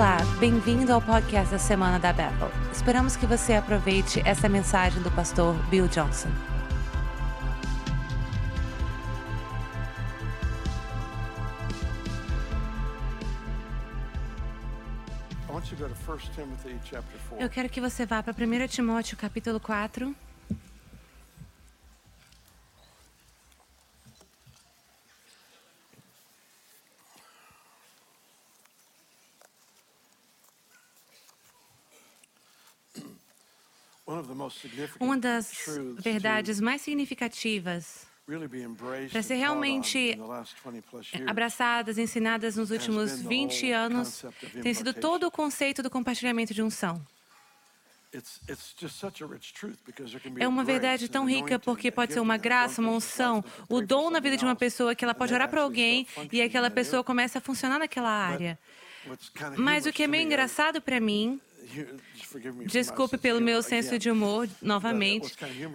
Olá, bem-vindo ao podcast da Semana da Bethel. Esperamos que você aproveite essa mensagem do pastor Bill Johnson. I want you to go to 1 Timothy chapter 4. Eu quero que você vá para 1 Timóteo capítulo 4. Uma das verdades mais significativas para ser realmente in the last 20 plus years abraçadas, ensinadas nos últimos been the 20 whole anos tem sido todo o conceito do compartilhamento de unção. É uma verdade tão rica porque pode ser uma graça, uma unção, o dom na vida de uma pessoa que ela pode orar para alguém e aquela pessoa começa a funcionar naquela área. Mas o que é meio engraçado para mim, desculpe pelo meu senso de humor novamente,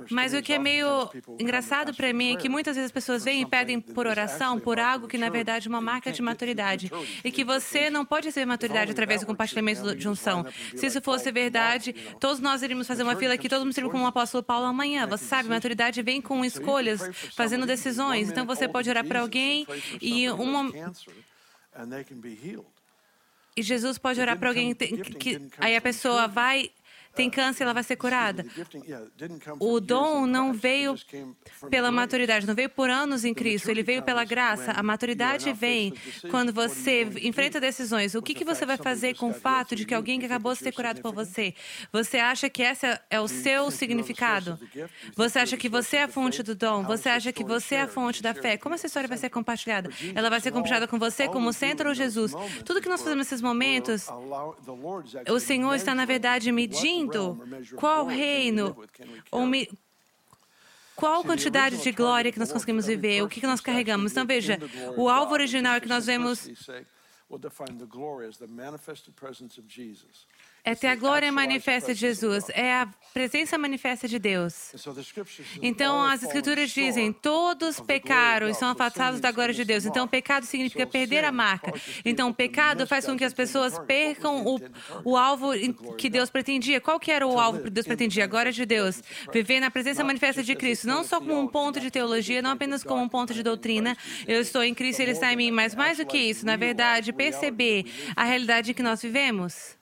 mas o que é meio engraçado para mim é que muitas vezes as pessoas vêm e pedem por oração por algo que na verdade é uma marca de maturidade e que você não pode receber maturidade através do compartilhamento de unção. Se isso fosse verdade, todos nós iríamos fazer uma fila aqui, todo mundo seria como o choices, apóstolo Paulo amanhã. Você sabe, maturidade vem com escolhas, fazendo decisões. Então você pode orar para alguém e uma E Jesus pode orar para alguém que, que aí a pessoa vai tem câncer, ela vai ser curada. O dom não veio pela maturidade, não veio por anos em Cristo, ele veio pela graça. A maturidade vem quando você enfrenta decisões. O que, que você vai fazer com o fato de que alguém que acabou de ser curado por você? Você acha que esse é o seu significado? Você acha que você é a fonte do dom? Você acha que você é a fonte da fé? Como essa história vai ser compartilhada? Ela vai ser compartilhada com você como centro ou Jesus? Tudo que nós fazemos nesses momentos o Senhor está, na verdade, medindo qual reino ou me- qual quantidade de glória que nós conseguimos viver, o que que nós carregamos. Então, veja, o alvo original é que nós vemos é ter a glória manifesta de Jesus, é a presença manifesta de Deus. Então, as Escrituras dizem: todos pecaram e são afastados da glória de Deus. Então, pecado significa perder a marca. Então, pecado faz com que as pessoas percam o, o alvo que Deus pretendia. Qual que era o alvo que Deus pretendia? A glória de Deus. Viver na presença manifesta de Cristo, não só como um ponto de teologia, não apenas como um ponto de doutrina. Eu estou em Cristo, Ele está em mim. Mas mais do que isso, na verdade, perceber a realidade em que nós vivemos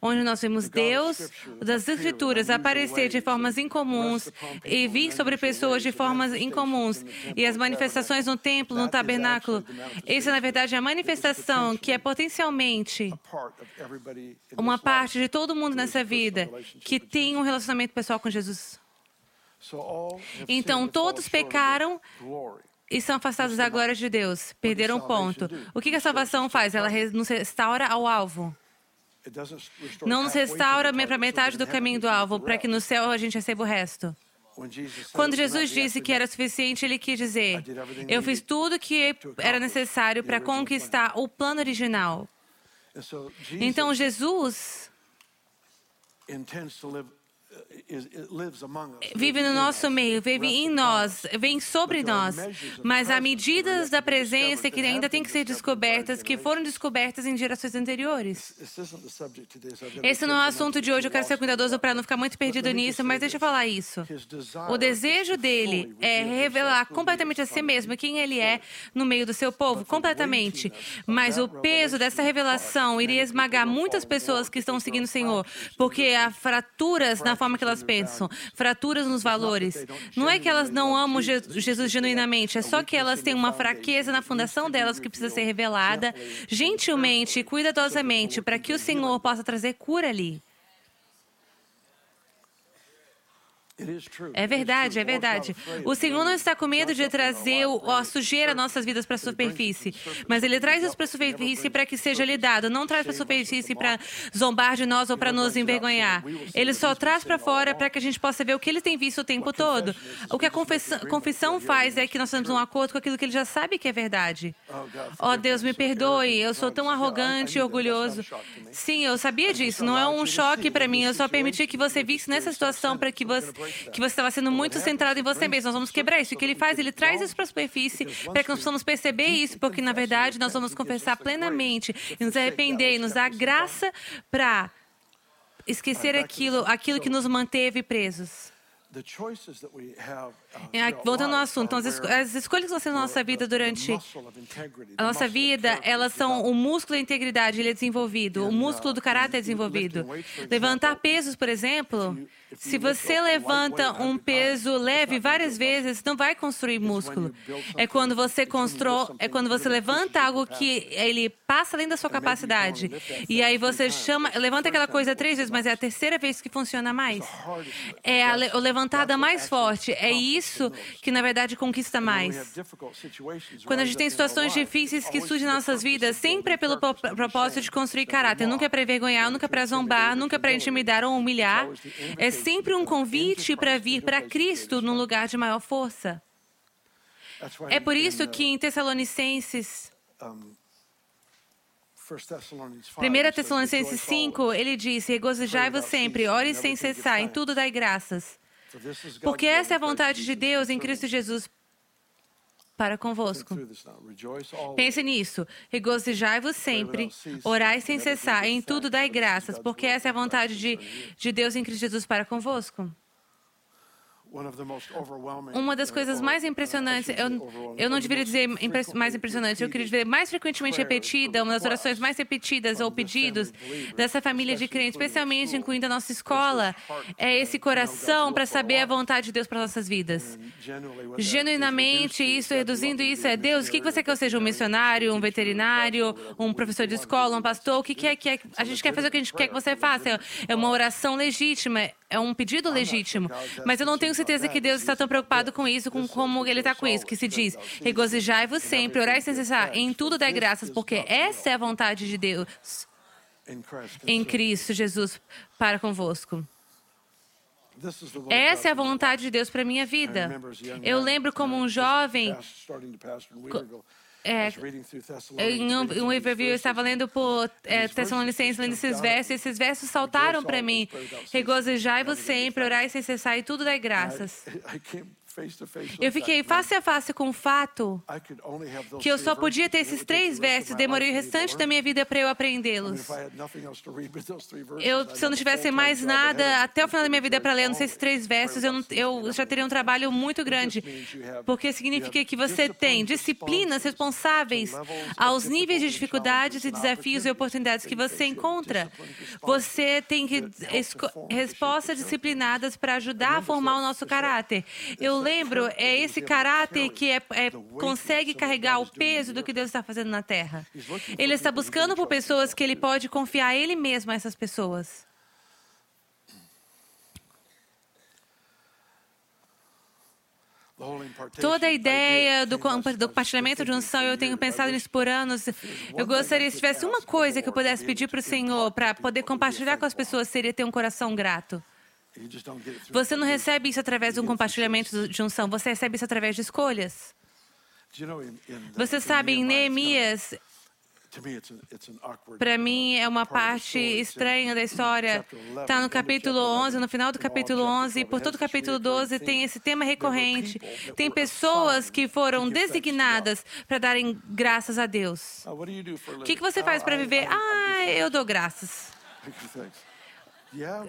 onde nós vemos Deus das Escrituras aparecer de formas incomuns e vir sobre pessoas de formas incomuns. E as manifestações no templo, no tabernáculo, essa na verdade é a manifestação que é potencialmente uma parte de todo mundo nessa vida que tem um relacionamento pessoal com Jesus. Então todos pecaram e são afastados da glória de Deus, perderam o ponto. O que a salvação faz? Ela nos restaura ao alvo. Não nos restaura para metade do caminho do alvo, para que no céu a gente receba o resto. Quando Jesus disse que era suficiente, ele quis dizer: Eu fiz tudo que era necessário para conquistar o plano original. Então Jesus vive no nosso meio, vive em nós, vem sobre nós. Mas há medidas da presença que ainda têm que ser descobertas, que foram descobertas em gerações anteriores. Esse não é o assunto de hoje, eu quero ser cuidadoso para não ficar muito perdido nisso, mas deixa eu falar isso. O desejo dele é revelar completamente a si mesmo quem ele é no meio do seu povo, completamente. Mas o peso dessa revelação iria esmagar muitas pessoas que estão seguindo o Senhor, porque há fraturas na forma que elas pensam, fraturas nos valores. Não é que elas não amam Je- Jesus genuinamente, é só que elas têm uma fraqueza na fundação delas que precisa ser revelada gentilmente e cuidadosamente para que o Senhor possa trazer cura ali. É verdade, é verdade. O Senhor não está com medo de trazer a sujeira nossas vidas para a superfície, mas Ele traz isso para a superfície para que seja lidado, não traz para a superfície para zombar de nós ou para nos envergonhar. Ele só traz para fora para que a gente possa ver o que Ele tem visto o tempo todo. O que a confissão, confissão faz é que nós temos um acordo com aquilo que Ele já sabe que é verdade. Oh Deus, me perdoe, eu sou tão arrogante e orgulhoso. Sim, eu sabia disso, não é um choque para mim, eu só permiti que você visse nessa situação para que você que você estava sendo muito centrado em você mesmo. Nós vamos quebrar isso. O que ele faz? Ele traz isso para a superfície para que nós possamos perceber isso, porque na verdade nós vamos confessar plenamente e nos arrepender e nos dar graça para esquecer aquilo, aquilo que nos manteve presos. Voltando ao assunto, então, as, as escolhas que nós temos na nossa vida durante a nossa vida, elas são o músculo da integridade, ele é desenvolvido, o músculo do caráter é desenvolvido. Levantar pesos, por exemplo, se você levanta um peso leve várias vezes, não vai construir músculo. É quando você constrói, é quando você levanta algo que ele passa além da sua capacidade. E aí você chama, levanta aquela coisa três vezes, mas é a terceira vez que funciona mais. É a, levantada mais forte. É isso que na verdade conquista mais. Quando a gente tem situações difíceis que surgem nas nossas vidas, sempre é pelo propósito de construir caráter. Nunca é para envergonhar, nunca é para zombar, nunca é para intimidar ou humilhar. É sempre um convite para vir para Cristo num lugar de maior força. É por isso que em Tessalonicenses 1 Tessalonicenses 5, ele diz: Regozijai-vos sempre, ore sem cessar, em tudo dai graças. Porque essa é a vontade de Deus em Cristo Jesus para convosco. Pense nisso. Regozijai-vos sempre, orai sem cessar, em tudo dai graças, porque essa é a vontade de, de Deus em Cristo Jesus para convosco. Uma das coisas mais impressionantes, eu, eu não deveria dizer mais impressionante, eu queria dizer mais frequentemente repetida, uma das orações mais repetidas ou pedidos dessa família de crentes, especialmente incluindo a nossa escola, é esse coração para saber a vontade de Deus para nossas vidas. Genuinamente, isso, reduzindo isso, é Deus, o que você quer que eu seja? Um missionário, um veterinário, um professor de escola, um pastor? O que é que é? A gente quer fazer o que a gente quer que você faça. É uma oração legítima, é um pedido legítimo, mas eu não tenho certeza que Deus está tão preocupado com isso, com como Ele está com isso, que se diz, regozijai-vos sempre, orai sem cessar, em tudo dai graças, porque essa é a vontade de Deus em Cristo Jesus para convosco. Essa é a vontade de Deus para minha vida. Eu lembro como um jovem é, em um, um overview, eu estava lendo por é, Tessalonicenses, lendo esses versos, e esses versos saltaram para mim. Regozijai-vos sempre, orai sem cessar, e tudo dai graças. Eu fiquei face a face com o fato que eu só podia ter esses três versos, demorei o restante da minha vida para eu aprendê-los. Eu, se eu não tivesse mais nada até o final da minha vida para ler, não sei esses três versos, eu, não, eu já teria um trabalho muito grande, porque significa que você tem disciplinas responsáveis aos níveis de dificuldades e desafios e oportunidades que você encontra. Você tem respostas disciplinadas para ajudar a formar o nosso caráter. Eu lembro é esse caráter que é, é, consegue carregar o peso do que Deus está fazendo na terra. Ele está buscando por pessoas que ele pode confiar ele mesmo a essas pessoas. Toda a ideia do, do compartilhamento de unção, eu tenho pensado nisso por anos. Eu gostaria, se tivesse uma coisa que eu pudesse pedir para o Senhor para poder compartilhar com as pessoas, seria ter um coração grato. Você não recebe isso através de um compartilhamento de unção, você recebe isso através de escolhas. Você sabe, em Neemias, para mim é uma parte estranha da história. Está no capítulo 11, no final do capítulo 11, e por todo o capítulo 12 tem esse tema recorrente. Tem pessoas que foram designadas para darem graças a Deus. O que, que você faz para viver? Ah, eu dou graças.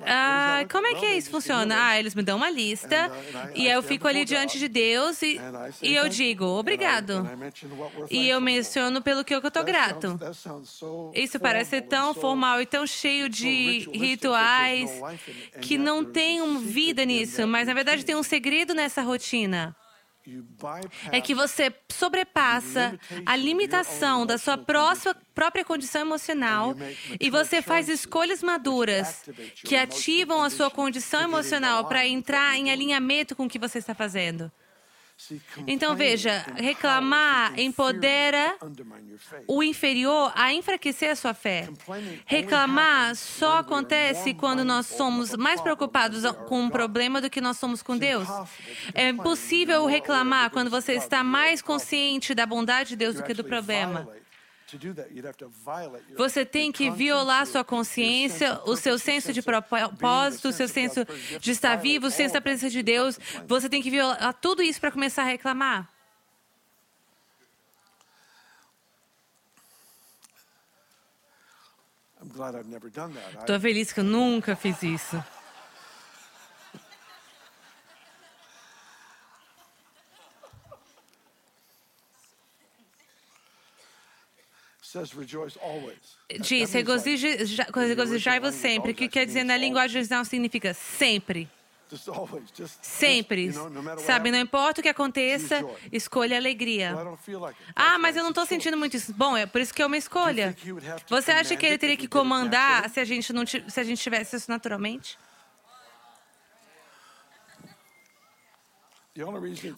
Ah, como é que isso funciona? Ah, eles me dão uma lista uh, e eu fico ali diante de Deus e, e eu digo obrigado. E eu menciono pelo que eu estou grato. Isso parece tão formal e tão cheio de rituais que não tem vida nisso, mas na verdade tem um segredo nessa rotina é que você sobrepassa a limitação da sua própria condição emocional e você faz escolhas maduras que ativam a sua condição emocional para entrar em alinhamento com o que você está fazendo. Então veja, reclamar empodera o inferior a enfraquecer a sua fé. Reclamar só acontece quando nós somos mais preocupados com um problema do que nós somos com Deus. É impossível reclamar quando você está mais consciente da bondade de Deus do que do problema. Você tem que violar sua consciência, o seu senso de propósito, o seu senso de estar vivo, o senso da presença de Deus. Você tem que violar tudo isso para começar a reclamar. Estou feliz que eu nunca fiz isso. Diz, regozijai-vos sempre, que quer dizer na linguagem original significa sempre. Sempre. Sabe, não importa o que aconteça, escolha alegria. Ah, mas eu não estou sentindo muito isso. Bom, é por isso que é uma escolha. Você acha que ele teria que comandar se a gente não se a gente tivesse isso naturalmente?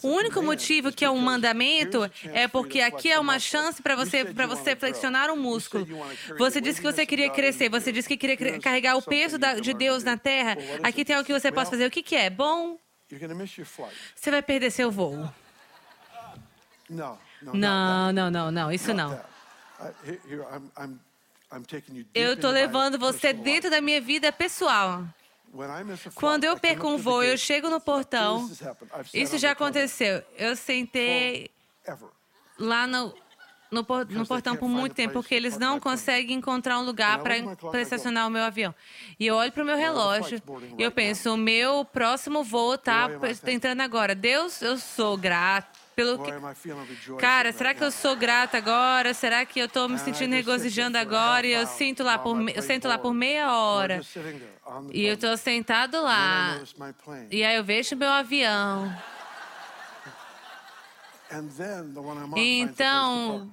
O único motivo que é um mandamento é porque aqui é uma chance para você para você flexionar um músculo. Você disse que você queria crescer, você disse que queria carregar o peso de Deus na terra. Aqui tem algo que você pode fazer. O que, que é? Bom, você vai perder seu voo. Não, não, não, não, isso não. Eu estou levando você dentro da minha vida pessoal. Quando eu perco um voo, eu chego no portão. Isso já aconteceu. Eu sentei lá no, no, no, portão por muito tempo, porque eles não conseguem encontrar um lugar para estacionar o meu avião. E eu olho para o meu relógio e eu penso: o meu próximo voo está entrando agora. Deus, eu sou grato pelo que... Cara, será que eu sou grata agora? Será que eu estou me sentindo regozijando agora? E eu sinto lá por eu sento lá por meia hora. E eu estou sentado lá. E aí eu vejo meu avião. Então,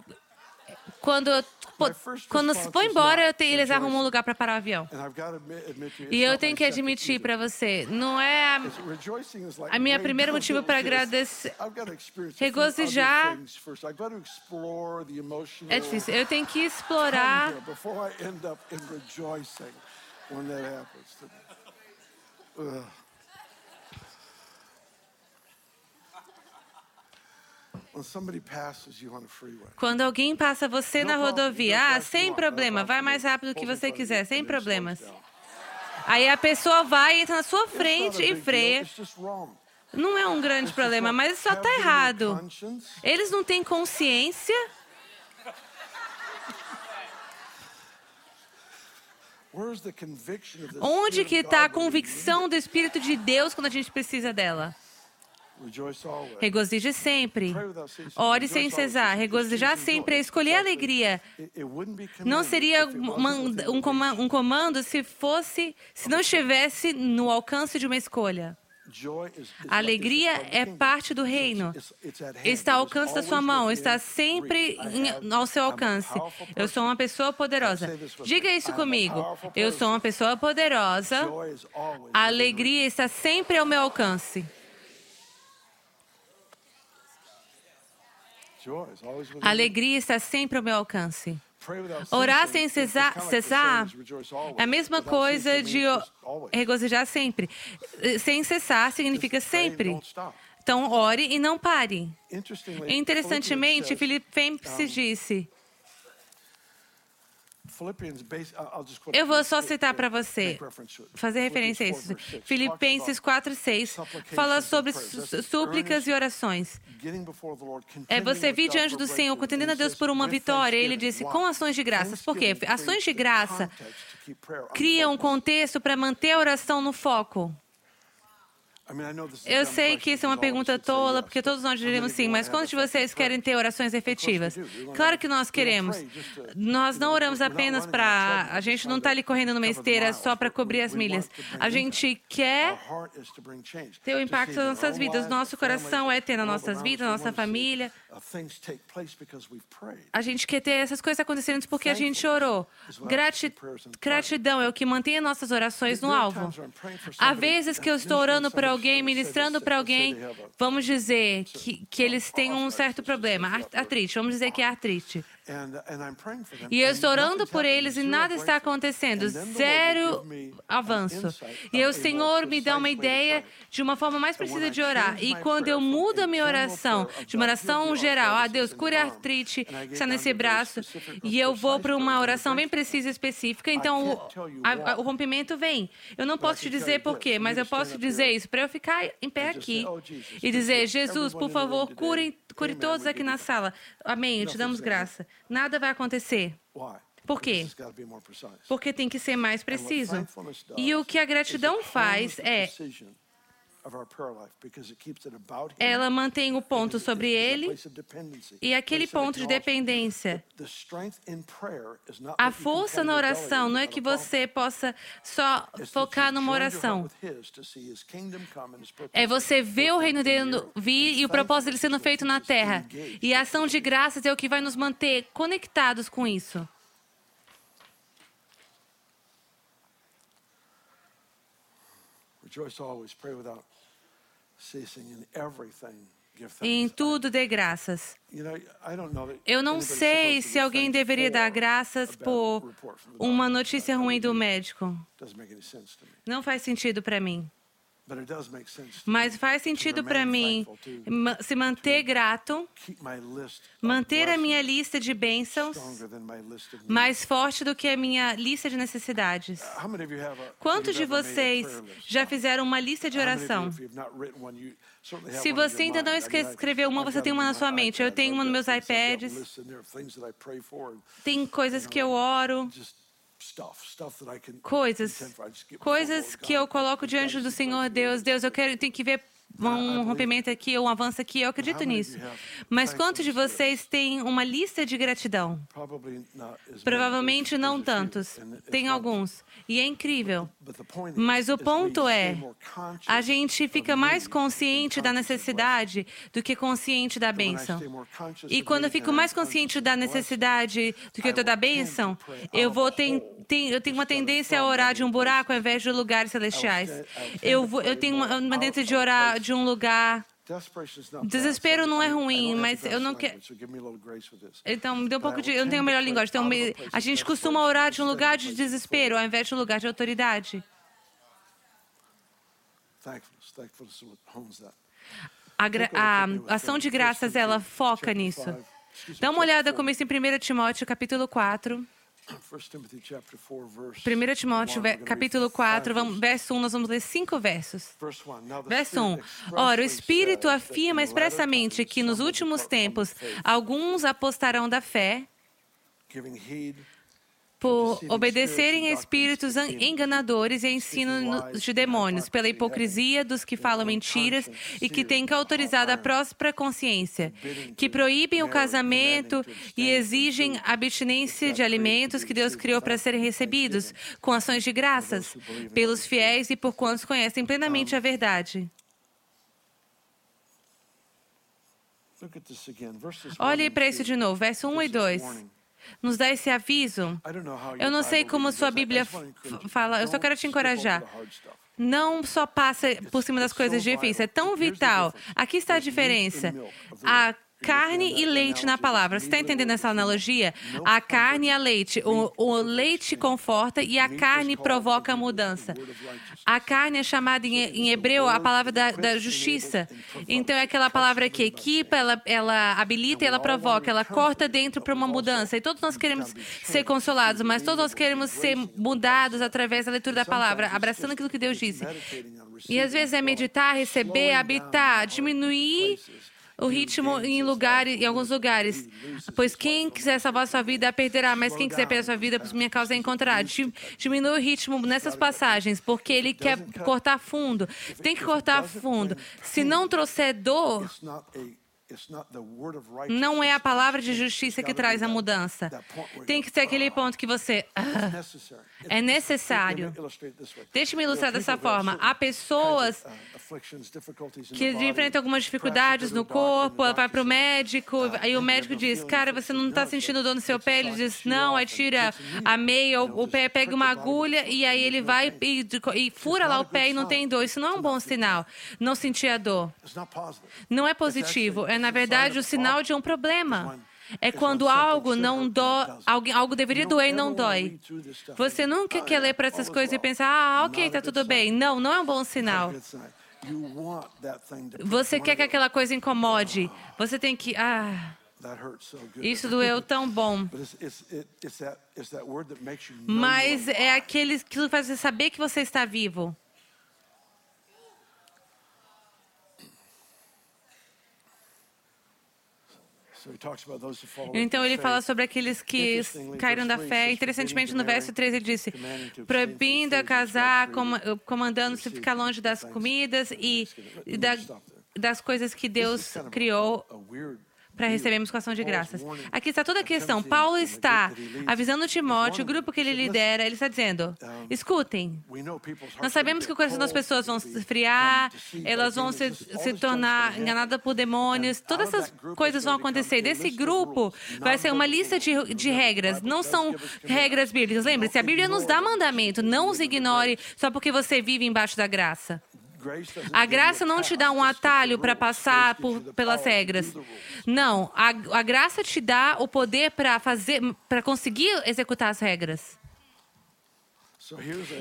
quando eu quando se for embora, tenho, eles arrumam um lugar para parar o avião. E eu tenho que admitir para você, não é a, a minha primeira motivo para agradecer. Regozijar é difícil. Eu tenho que explorar. Quando alguém passa você na rodovia, ah, sem problema, vai mais rápido que você quiser, sem problemas. Aí a pessoa vai, entra na sua frente e freia. Não é um grande problema, mas só está errado. Eles não têm consciência. Onde que está a convicção do Espírito de Deus quando a gente precisa dela? Regozije sempre. Ore sem cesar. Regozijar sempre é escolher alegria. Não seria um comando se fosse, se não estivesse no alcance de uma escolha. A alegria é parte do reino. Está ao alcance da sua mão, está sempre ao seu alcance. Eu sou uma pessoa poderosa. Diga isso comigo. Eu sou uma pessoa poderosa. A alegria está sempre ao meu alcance. A alegria está sempre ao meu alcance. Orar sem cesar, cessar é a mesma coisa de regozijar sempre. Sem cessar significa sempre. Então, ore e não pare. Interessantemente, Filipenses disse: eu vou só citar para você, fazer referência a isso. Filipenses 4, 6 fala sobre súplicas e orações. É você vir diante do Senhor, contendendo a Deus por uma vitória. Ele disse, com ações de graças. Por quê? Ações de graça criam um contexto para manter a oração no foco. Eu sei que isso é uma pergunta tola, porque todos nós diremos sim, mas quantos de vocês querem ter orações efetivas? Claro que nós queremos. Nós não oramos apenas para. A gente não está ali correndo numa esteira só para cobrir as milhas. A gente quer ter o impacto nas nossas vidas. Nosso coração é ter nas nossas vidas, na nossa família. A gente quer ter essas coisas acontecendo porque a gente orou. Gratidão é o que mantém as nossas orações no alvo. Há vezes que eu estou orando por alguém, ministrando para alguém, vamos dizer que, que eles têm um certo problema, artrite, vamos dizer que é artrite. E eu estou orando por eles e nada está acontecendo, zero avanço. E o Senhor me dá uma ideia de uma forma mais precisa de orar. E quando eu mudo a minha oração de uma oração geral. Ah, Deus, cure a artrite que está nesse braço. E eu vou para uma oração bem precisa e específica. Então, o, a, o rompimento vem. Eu não posso te dizer por quê, mas eu posso dizer isso para eu ficar em pé aqui e dizer: Jesus, por favor, cure, cure todos aqui na sala. Amém. Te damos graça. Nada vai acontecer. Por quê? Porque tem que ser mais preciso. E o que a gratidão faz é ela mantém o ponto sobre ele e aquele ponto de dependência. A força na oração não é que você possa só focar numa oração. É você ver o reino dele vir e o propósito dele sendo feito na terra. E a ação de graças é o que vai nos manter conectados com isso. Rejoice always, pray without em tudo dê graças. Eu não sei se alguém deveria dar graças por uma notícia ruim do médico. Não faz sentido para mim. Mas faz sentido para mim se manter grato, manter a minha lista de bênçãos mais forte do que a minha lista de necessidades. Quantos de vocês já fizeram uma lista de oração? Se você ainda não escreveu uma, você tem uma na sua mente. Eu tenho uma nos meus iPads. Tem coisas que eu oro coisas, coisas que eu coloco diante do Senhor Deus. Deus, eu quero, tenho que ver um rompimento aqui, um avanço aqui, eu acredito nisso. Mas quantos de vocês têm uma lista de gratidão? Provavelmente não tantos. Tem alguns. E é incrível. Mas o ponto é, a gente fica mais consciente da necessidade do que consciente da bênção. E quando eu fico mais consciente da necessidade do que eu estou da bênção, eu vou ter, eu tenho uma tendência a orar de um buraco ao invés de lugares celestiais. Eu, vou, eu tenho uma, uma tendência de orar de um lugar Desespero não é ruim, mas eu não quero. Então, me dê um pouco de. Eu não tenho a melhor linguagem. Então, a gente costuma orar de um lugar de desespero ao invés de um lugar de autoridade. A, a ação de graças, ela foca nisso. Dá uma olhada como isso em 1 Timóteo, capítulo 4. 1 Timóteo, capítulo 4, vamos, verso 1, nós vamos ler cinco versos. Verso 1. Ora, o Espírito afirma expressamente que nos últimos tempos alguns apostarão da fé, por obedecerem a espíritos enganadores e ensinos de demônios, pela hipocrisia dos que falam mentiras e que têm autorizado a próspera consciência, que proíbem o casamento e exigem abstinência de alimentos que Deus criou para serem recebidos, com ações de graças, pelos fiéis e por quantos conhecem plenamente a verdade. Olhe para isso de novo, verso 1 e 2 nos dá esse aviso. Eu não sei como sua Bíblia fala, eu só quero te encorajar. Não só passa por cima das coisas difíceis, é tão vital. Aqui está a diferença. A carne e leite na palavra. Você está entendendo essa analogia? A carne e a leite. O, o leite conforta e a carne provoca a mudança. A carne é chamada em, em hebreu a palavra da, da, justiça. Então é aquela palavra que equipa, ela, ela habilita e ela provoca, ela corta dentro para uma mudança. E todos nós queremos ser consolados, mas todos nós queremos ser mudados através da leitura da palavra, abraçando aquilo que Deus disse. E às vezes é meditar, receber, habitar, diminuir o ritmo em lugares, em alguns lugares. Pois quem quiser salvar sua vida perderá, mas quem quiser perder sua vida por minha causa encontrará. Diminui o ritmo nessas passagens, porque ele quer cortar fundo. Tem que cortar fundo. Se não trouxer dor, não é a palavra de justiça que traz a mudança. Tem que ser aquele ponto que você. Ah, é necessário. Deixe-me ilustrar dessa forma. Há pessoas que enfrentam algumas dificuldades no corpo, ela vai para o médico, aí o médico diz: Cara, você não está sentindo dor no seu pé? Ele diz: Não, aí tira a meia, o pé pega uma agulha e aí ele vai e, e fura lá o pé e não tem dor. Isso não é um bom sinal. Não sentir a dor. Não é positivo. É, na verdade, o sinal de um problema é quando algo não dói, algo, deveria doer e não dói. Você nunca quer ler para essas coisas e pensar, ah, ok, está tudo bem. Não, não é um bom sinal. Você quer que aquela coisa incomode. Você tem que. Ah, isso doeu tão bom. Mas é aquele que faz você saber que você está vivo. Então ele fala sobre aqueles que caíram da fé. Interessantemente, no verso 3 ele disse: proibindo a casar, comandando-se ficar longe das comidas e, da, das coisas que Deus criou para recebermos com ação de graças. Aqui está toda a questão. Paulo está avisando Timóteo, o grupo que ele lidera, ele está dizendo: escutem, nós sabemos que o coração das pessoas vão se esfriar, elas vão se, se tornar enganadas por demônios, todas essas coisas vão acontecer. Desse grupo vai ser uma lista de, de regras, não são regras bíblicas. Lembre-se, a Bíblia nos dá mandamento, não os ignore só porque você vive embaixo da graça. A graça não te dá um atalho para passar por, pelas regras. Não, a, a graça te dá o poder para fazer, para conseguir executar as regras.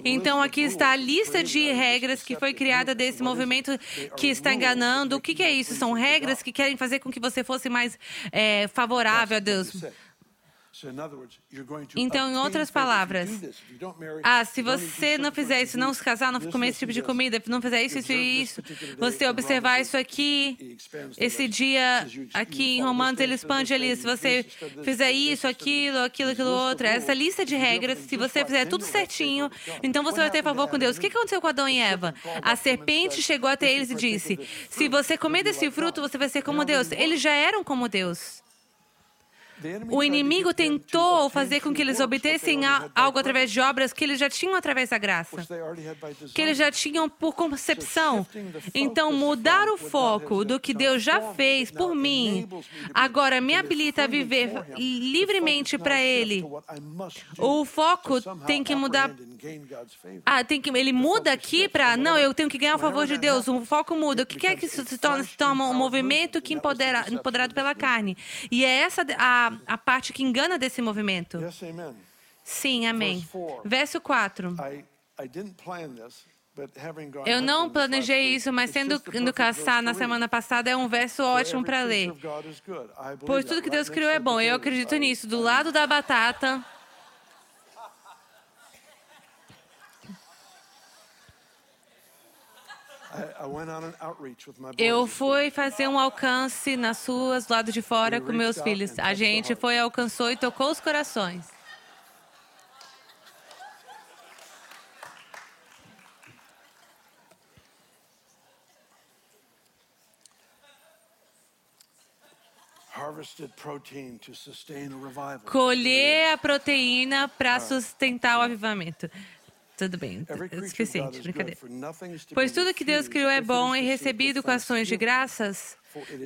Então, aqui está a lista de regras que foi criada desse movimento que está enganando. O que, é isso? São regras que querem fazer com que você fosse mais é, favorável a Deus. Então, em outras palavras, ah, se você não fizer isso, não se casar, não comer esse tipo de comida, não fizer isso, isso e isso, você observar isso aqui, esse dia aqui em Romanos, ele expande ali. Se você fizer isso, aquilo, aquilo, aquilo outro, essa lista de regras, se você fizer tudo certinho, então você vai ter favor com Deus. O que aconteceu com Adão e Eva? A serpente chegou até eles e disse: Se você comer desse fruto, você vai ser como Deus. Eles já eram como Deus. O inimigo tentou fazer com que eles obtessem algo através de obras que eles já tinham através da graça, que eles já tinham por concepção. Então, mudar o foco do que Deus já fez por mim, agora me habilita a viver livremente para Ele. O foco tem que mudar. Ah, tem que, ele muda aqui para. Não, eu tenho que ganhar o favor de Deus. O foco muda. O que é que isso se torna? Se torna um movimento que empodera, empoderado pela carne. E é essa a, a parte que engana desse movimento. Sim, amém. Verso 4. Eu não planejei isso, mas tendo indo caçar na semana passada é um verso ótimo para ler. Pois tudo que Deus criou é bom. Eu acredito nisso. Do lado da batata. Eu fui fazer um alcance nas ruas, do lado de fora, com meus filhos. A gente foi, alcançou e tocou os corações. Colher a proteína para sustentar o avivamento. Tudo bem, suficiente, brincadeira. Pois tudo que Deus criou é bom e recebido com ações de graças,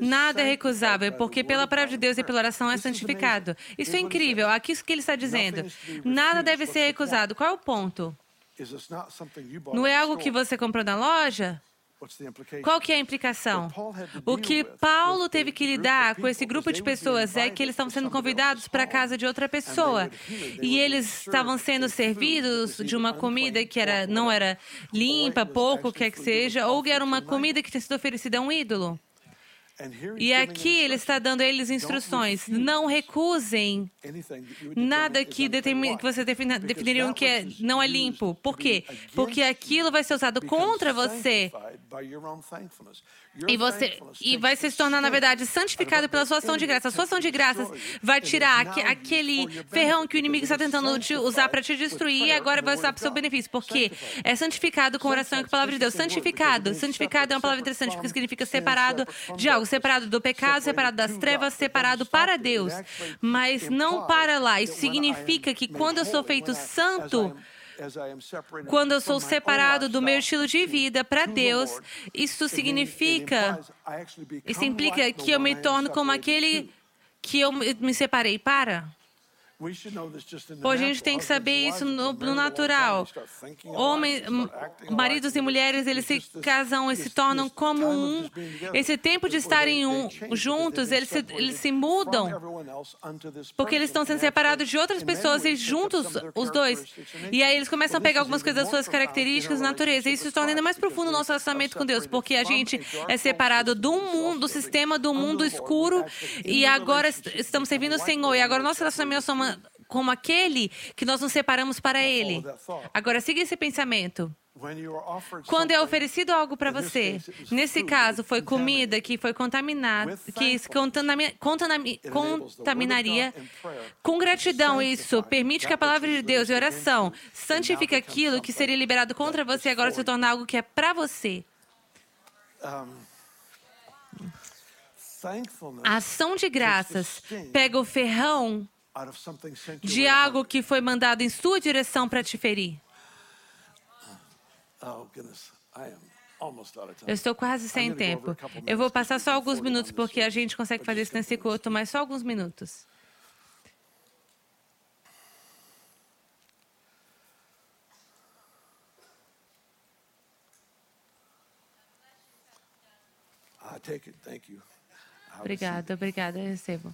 nada é recusável, porque pela palavra de Deus e pela oração é santificado. Isso é incrível, aqui isso que ele está dizendo. Nada deve ser recusado. Qual é o ponto? Não é algo que você comprou na loja? Qual que é a implicação? O que Paulo teve que lidar com esse grupo de pessoas é que eles estavam sendo convidados para a casa de outra pessoa. e eles estavam sendo servidos de uma comida que era, não era limpa, pouco, quer que seja, ou era uma comida que tinha sido oferecida a um ídolo. E aqui ele está dando a eles instruções. Não recusem nada que, que você definiriam que é, não é limpo. Por quê? Porque aquilo vai ser usado contra você. E, você, e vai se tornar, na verdade, santificado pela sua ação de graça. A sua ação de graças vai tirar aqu aquele ferrão que o inimigo está tentando te usar para te destruir e agora vai usar para o seu benefício. Porque é santificado com oração e com a palavra de Deus. Santificado. Santificado é uma palavra interessante porque significa separado de algo. Separado do pecado, separado das trevas, separado para Deus. Mas não para lá. Isso significa que quando eu sou feito santo, quando eu sou separado do meu estilo de vida para Deus, isso significa, isso implica que eu me torno como aquele que eu me separei para. Pô, a gente tem que saber isso no, no natural. Homens, maridos e mulheres, eles se casam e se tornam como um. Esse tempo de estarem um, juntos, eles se, eles se mudam. Porque eles estão sendo separados de outras pessoas e juntos, os dois. E aí eles começam a pegar algumas coisas das suas características, natureza. E isso se torna ainda mais profundo no nosso relacionamento com Deus. Porque a gente é separado do mundo, do sistema do mundo escuro. E agora estamos servindo o Senhor. E agora nosso relacionamento é como aquele que nós nos separamos para Ele. Agora, siga esse pensamento. Quando é oferecido algo para você, nesse caso foi comida que foi contaminada, que contaminaria, com gratidão, isso permite que a palavra de Deus e oração santifique aquilo que seria liberado contra você agora se tornar algo que é para você. A ação de graças pega o ferrão de algo que foi mandado em sua direção para te ferir. Oh, Eu estou quase sem tempo. Eu vou passar só alguns minutos, porque a gente consegue fazer isso nesse culto, mas só alguns minutos. Obrigada, obrigada, eu recebo.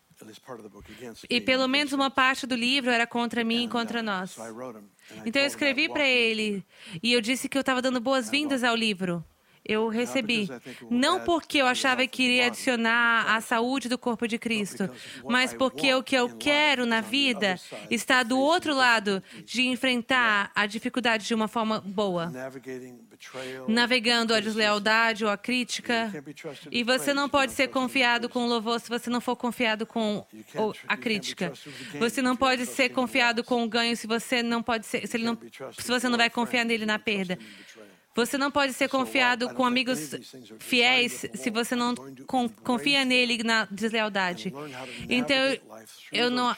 E pelo menos uma parte do livro era contra mim e contra uh, nós. Então eu escrevi para ele e eu disse que eu estava dando boas-vindas ao livro eu recebi. Não porque eu achava que iria adicionar a saúde do corpo de Cristo, mas porque o que eu quero na vida está do outro lado de enfrentar a dificuldade de uma forma boa. Navegando a deslealdade ou a crítica. E você não pode ser confiado com o louvor se você não for confiado com a crítica. Você não pode ser confiado com o ganho se você não pode ser, se, não, se você não vai confiar nele na perda. Você não pode ser confiado com amigos fiéis se você não confia nele na deslealdade. Então, eu não.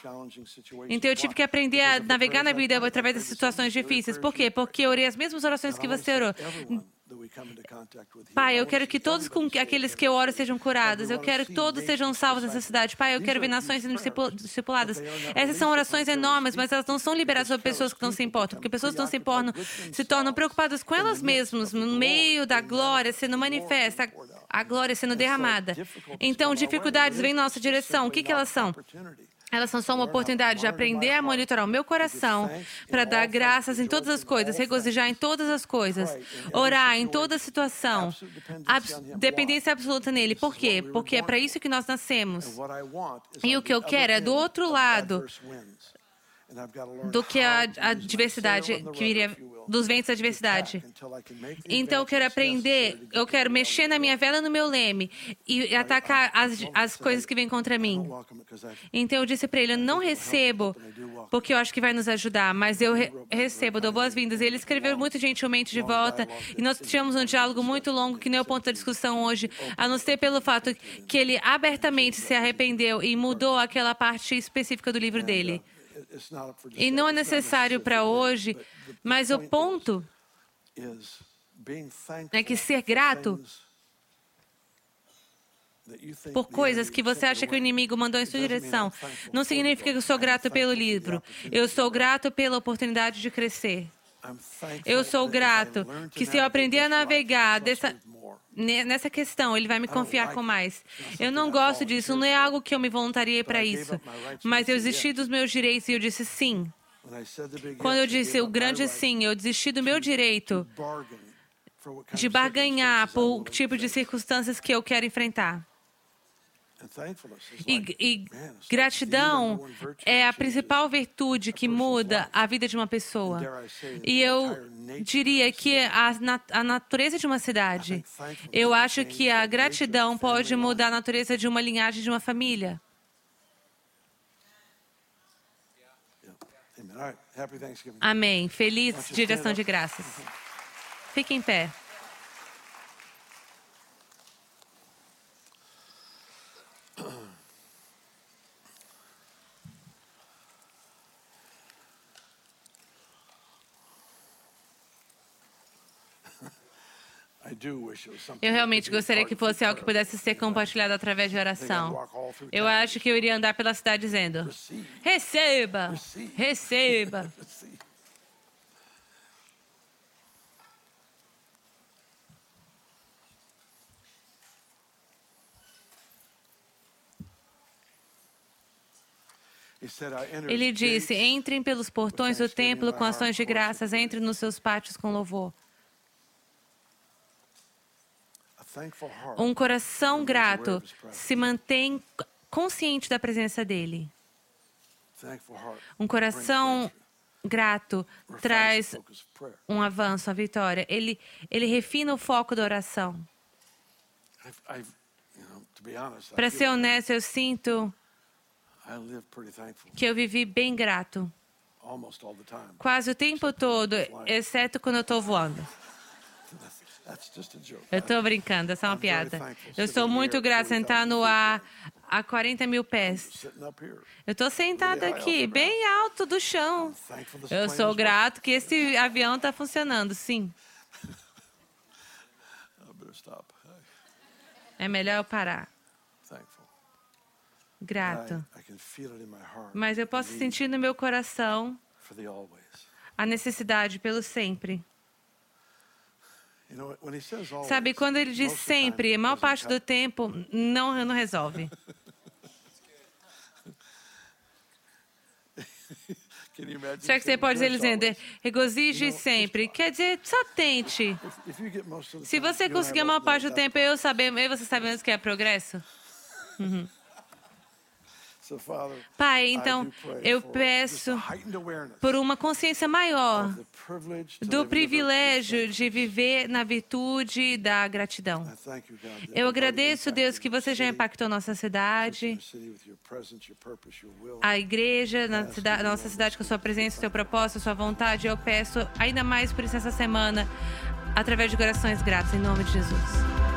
Então, eu tive que aprender a navegar na vida através de situações difíceis. Por quê? Porque eu orei as mesmas orações que você orou. Pai, eu quero que todos com aqueles que eu oro sejam curados. Eu quero que todos sejam salvos nessa cidade. Pai, eu quero ver nações sendo discipuladas. Essas são orações enormes, mas elas não são liberadas sobre pessoas que não se importam. Porque pessoas que não se importam se tornam preocupadas com elas mesmas, no meio da glória sendo manifesta, a glória sendo derramada. Então, dificuldades vêm em nossa direção. O que, que elas são? Elas são só uma oportunidade de aprender a monitorar o meu coração para dar graças em todas as coisas, regozijar em todas as coisas, orar em toda situação, abs dependência absoluta nele. Por quê? Porque é para isso que nós nascemos. E o que eu quero é do outro lado do que a, a diversidade que iria dos ventos da diversidade. Então eu quero aprender, eu quero mexer na minha vela no meu leme e atacar as, as coisas que vêm contra mim. Então eu disse para ele: eu não recebo porque eu acho que vai nos ajudar, mas eu re recebo, dou boas-vindas. Ele escreveu muito gentilmente de volta e nós tivemos um diálogo muito longo que nem é o ponto da discussão hoje, a não ser pelo fato que ele abertamente se arrependeu e mudou aquela parte específica do livro dele. E não é necessário para hoje, mas o ponto é que ser grato por coisas que você acha que o inimigo mandou em sua direção não significa que eu sou grato pelo livro. Eu sou grato pela oportunidade de crescer. Eu sou grato que se eu aprender a navegar dessa, nessa questão, ele vai me confiar com mais. Eu não gosto disso, não é algo que eu me voluntariei para isso. Mas eu desisti dos meus direitos e eu disse sim. Quando eu disse o grande sim, eu desisti do meu direito de barganhar por o tipo de circunstâncias que eu quero enfrentar. E, e, gratidão é a principal virtude que muda a vida de uma pessoa. E eu diria que a, a natureza de uma cidade. Eu acho que a gratidão pode mudar a natureza de uma linhagem de uma família. Amém. Feliz direção de graças. Fique em pé. Eu realmente gostaria que fosse algo que pudesse ser compartilhado através de oração. Eu acho que eu iria andar pela cidade dizendo: Receba! Receba! Ele disse: Entrem pelos portões do templo com ações de graças, entrem nos seus pátios com louvor. Um coração grato se mantém consciente da presença dele. Um coração grato traz um avanço, a vitória. Ele, ele refina o foco da oração. Para ser honesto, eu sinto que eu vivi bem grato. Quase o tempo todo, exceto quando eu estou voando. Eu estou brincando, é uma piada. Eu estou muito grato sentar no ar a 40 mil pés. Eu estou sentado aqui, bem alto do chão. Eu sou grato que esse avião está funcionando, sim. É melhor eu parar grato. Mas eu posso sentir no meu coração a necessidade pelo sempre. Sabe, quando ele diz sempre, a maior parte do tempo não, não resolve. Será que você pode dizer dizendo, regozije sempre? Quer dizer, só tente. Se você conseguir a maior parte do tempo, eu saber, eu você sabendo que é progresso? Uhum. Pai, então eu peço por uma consciência maior do privilégio de viver na virtude da gratidão. Eu agradeço, Deus, que você já impactou nossa cidade, a igreja, na cidade, nossa cidade com a sua presença, o seu propósito, a sua vontade. Eu peço ainda mais por isso essa semana, através de corações gratos, em nome de Jesus.